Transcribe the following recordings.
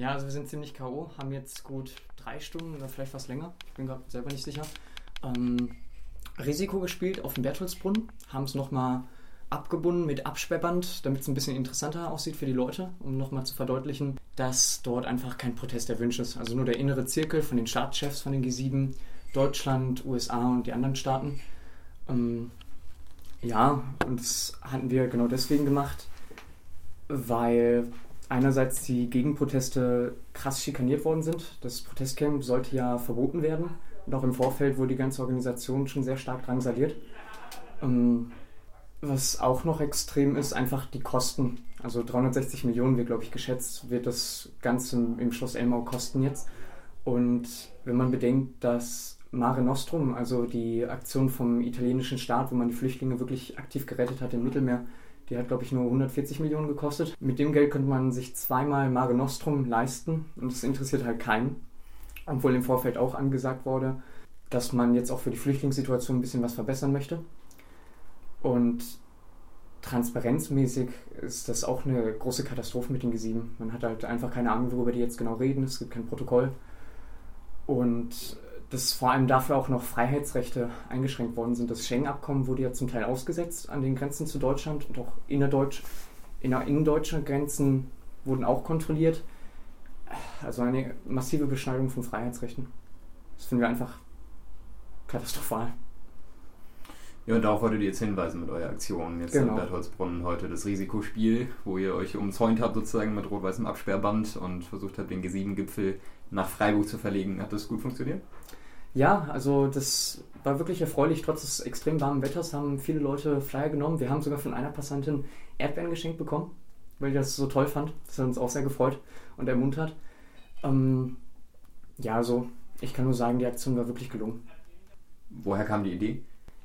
Ja, also wir sind ziemlich K.O., haben jetzt gut drei Stunden oder vielleicht was länger, ich bin gerade selber nicht sicher, ähm, Risiko gespielt auf dem Bertholdsbrunnen, haben es nochmal abgebunden mit Absperrband, damit es ein bisschen interessanter aussieht für die Leute, um nochmal zu verdeutlichen, dass dort einfach kein Protest erwünscht ist. Also nur der innere Zirkel von den Staatschefs von den G7, Deutschland, USA und die anderen Staaten. Ähm, ja, und das hatten wir genau deswegen gemacht, weil einerseits die Gegenproteste krass schikaniert worden sind. Das Protestcamp sollte ja verboten werden. Und auch im Vorfeld wurde die ganze Organisation schon sehr stark drangsaliert. Ähm, was auch noch extrem ist, einfach die Kosten. Also 360 Millionen wird, glaube ich, geschätzt, wird das Ganze im Schloss Elmau kosten jetzt. Und wenn man bedenkt, dass Mare Nostrum, also die Aktion vom italienischen Staat, wo man die Flüchtlinge wirklich aktiv gerettet hat im Mittelmeer, die hat, glaube ich, nur 140 Millionen gekostet. Mit dem Geld könnte man sich zweimal Mare Nostrum leisten und das interessiert halt keinen. Obwohl im Vorfeld auch angesagt wurde, dass man jetzt auch für die Flüchtlingssituation ein bisschen was verbessern möchte. Und transparenzmäßig ist das auch eine große Katastrophe mit den G7. Man hat halt einfach keine Ahnung, worüber die jetzt genau reden. Es gibt kein Protokoll. Und dass vor allem dafür auch noch Freiheitsrechte eingeschränkt worden sind. Das Schengen-Abkommen wurde ja zum Teil ausgesetzt an den Grenzen zu Deutschland und auch innerdeutsch, innerdeutsche Grenzen wurden auch kontrolliert. Also eine massive Beschneidung von Freiheitsrechten. Das finden wir einfach katastrophal. Ja, und darauf wolltet ihr jetzt hinweisen mit eurer Aktion. Jetzt genau. in Bertholdsbrunnen heute das Risikospiel, wo ihr euch umzäunt habt sozusagen mit rot-weißem Absperrband und versucht habt, den G7-Gipfel nach Freiburg zu verlegen. Hat das gut funktioniert? Ja, also das war wirklich erfreulich. Trotz des extrem warmen Wetters haben viele Leute Flyer genommen. Wir haben sogar von einer Passantin Erdbeeren geschenkt bekommen, weil die das so toll fand. Das hat uns auch sehr gefreut und ermuntert. Ähm, ja, also ich kann nur sagen, die Aktion war wirklich gelungen. Woher kam die Idee?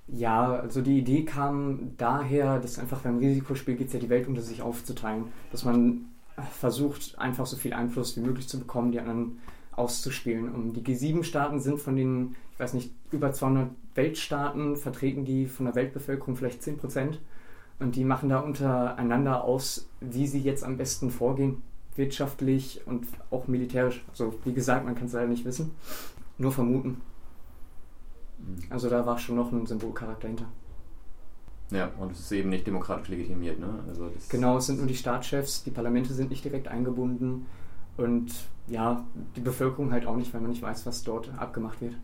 Ja, also die Idee kam daher, dass einfach beim Risikospiel geht es ja die Welt unter sich aufzuteilen. Dass man versucht, einfach so viel Einfluss wie möglich zu bekommen, die anderen auszuspielen. Und die G7-Staaten sind von den, ich weiß nicht, über 200 Weltstaaten, vertreten die von der Weltbevölkerung vielleicht 10 Prozent. Und die machen da untereinander aus, wie sie jetzt am besten vorgehen, wirtschaftlich und auch militärisch. Also wie gesagt, man kann es leider nicht wissen, nur vermuten. Mhm. Also da war schon noch ein Symbolcharakter hinter. Ja, und es ist eben nicht demokratisch legitimiert. Ne? Also genau, es sind nur die Staatschefs, die Parlamente sind nicht direkt eingebunden und ja, die Bevölkerung halt auch nicht, weil man nicht weiß, was dort abgemacht wird.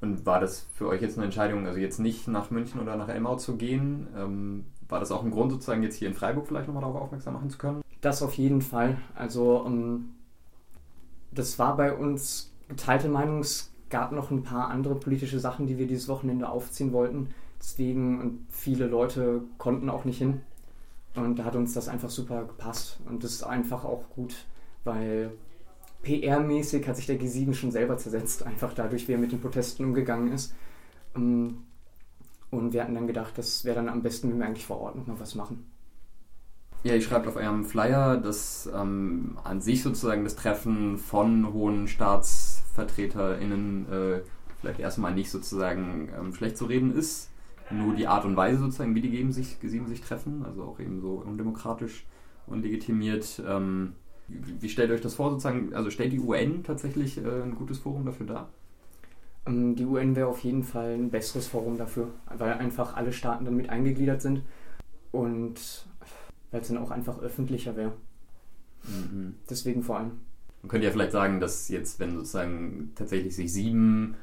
Und war das für euch jetzt eine Entscheidung, also jetzt nicht nach München oder nach Elmau zu gehen? Ähm, war das auch ein Grund, sozusagen jetzt hier in Freiburg vielleicht nochmal darauf aufmerksam machen zu können? Das auf jeden Fall. Also, um, ähm, das war bei uns geteilte Meinung. Gab noch ein paar andere politische Sachen, die wir dieses Wochenende aufziehen wollten. Deswegen, und viele Leute konnten auch nicht hin. Und da hat uns das einfach super gepasst. Und das ist einfach auch gut weil PR-mäßig hat sich der G7 schon selber zersetzt, einfach dadurch, wie er mit den Protesten umgegangen ist. Ähm, und wir hatten dann gedacht, das wäre dann am besten, wenn wir eigentlich vor Ort nochmal was machen. Ja, ihr schreibt auf eurem Flyer, dass ähm, an sich sozusagen das Treffen von hohen StaatsvertreterInnen äh, vielleicht erstmal nicht sozusagen ähm, schlecht zu reden ist. Nur die Art und Weise sozusagen, wie die G7 sich, G7 sich treffen, also auch eben so undemokratisch und legitimiert. Ähm, wie, wie, stellt ihr euch das vor sozusagen? Also stellt die UN tatsächlich äh, ein gutes Forum dafür dar? Ähm, die UN wäre auf jeden Fall ein besseres Forum dafür, weil einfach alle Staaten dann mit eingegliedert sind und weil es dann auch einfach öffentlicher wäre. Mhm. Deswegen vor allem. Man könnte ja vielleicht sagen, dass jetzt, wenn sozusagen tatsächlich sich sieben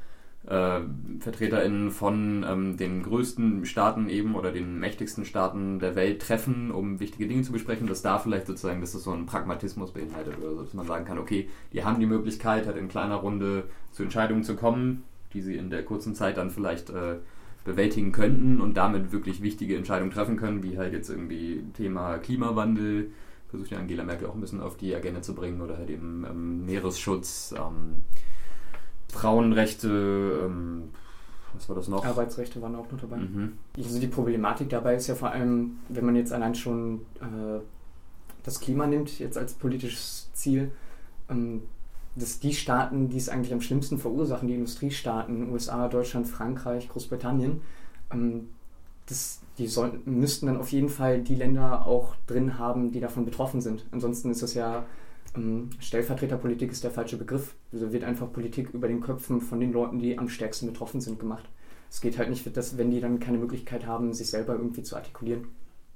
äh, VertreterInnen von ähm, den größten Staaten eben oder den mächtigsten Staaten der Welt treffen, um wichtige Dinge zu besprechen, dass da vielleicht sozusagen, dass das so einen Pragmatismus beinhaltet oder so, dass man sagen kann, okay, die haben die Möglichkeit, halt in kleiner Runde zu Entscheidungen zu kommen, die sie in der kurzen Zeit dann vielleicht äh, bewältigen könnten und damit wirklich wichtige Entscheidungen treffen können, wie halt jetzt irgendwie Thema Klimawandel, versucht ja Angela Merkel auch ein bisschen auf die Agenda zu bringen oder halt eben ähm, Meeresschutz, ähm, Frauenrechte, ähm, was war das noch? Arbeitsrechte waren auch noch dabei. Mhm. Also die Problematik dabei ist ja vor allem, wenn man jetzt allein schon äh, das Klima nimmt, jetzt als politisches Ziel, ähm, dass die Staaten, die es eigentlich am schlimmsten verursachen, die Industriestaaten, USA, Deutschland, Frankreich, Großbritannien, ähm, das, die sollten, müssten dann auf jeden Fall die Länder auch drin haben, die davon betroffen sind. Ansonsten ist das ja ähm, Stellvertreterpolitik ist der falsche Begriff. Also wird einfach Politik über den Köpfen von den Leuten, die am stärksten betroffen sind, gemacht. Es geht halt nicht, dass, wenn die dann keine Möglichkeit haben, sich selber irgendwie zu artikulieren.